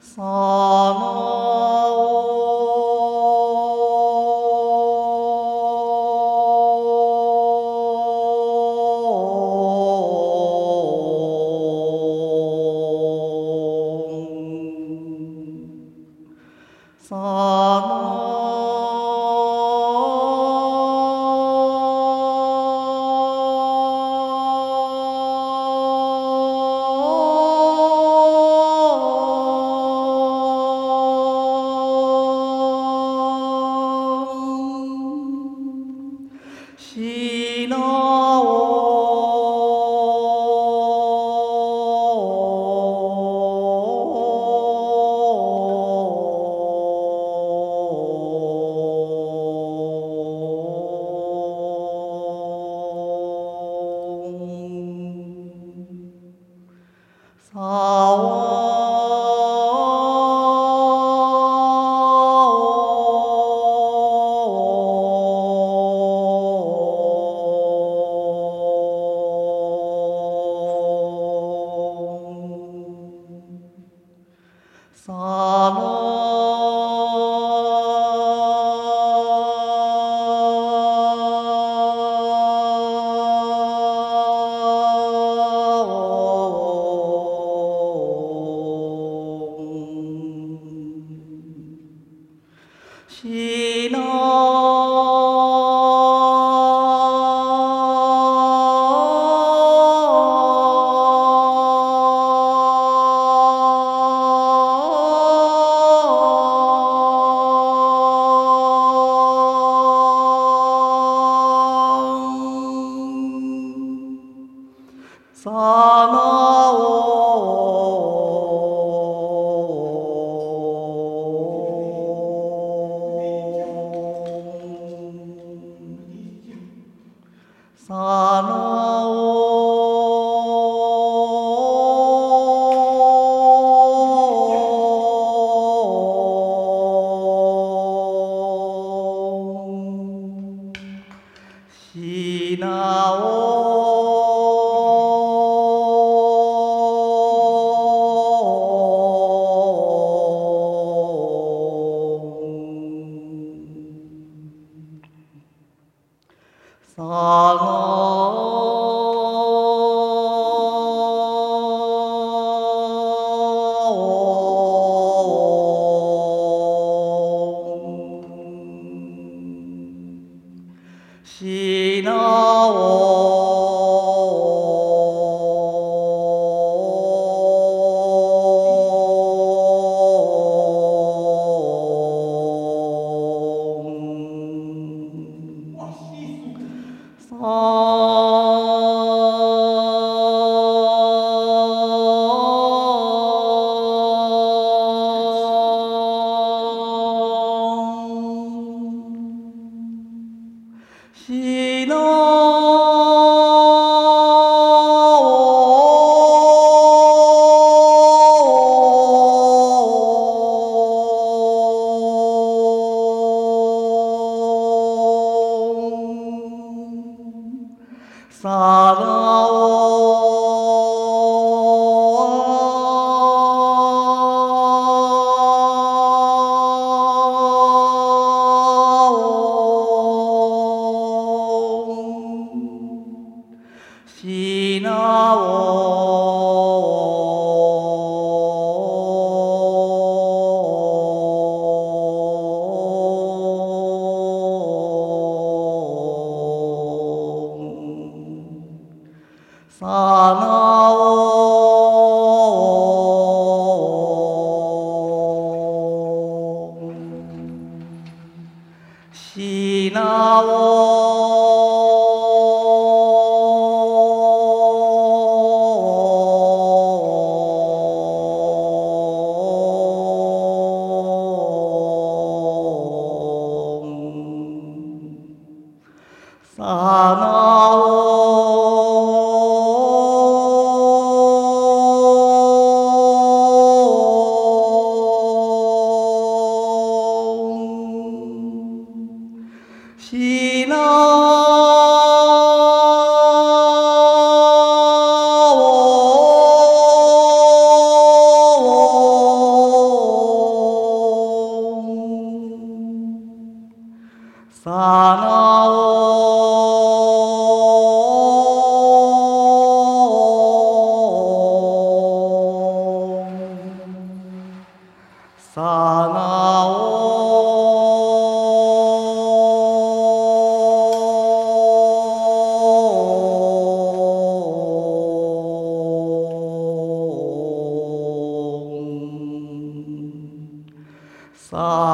さのしなさなさしなを品さなお Subhanallah 大阿翁，三。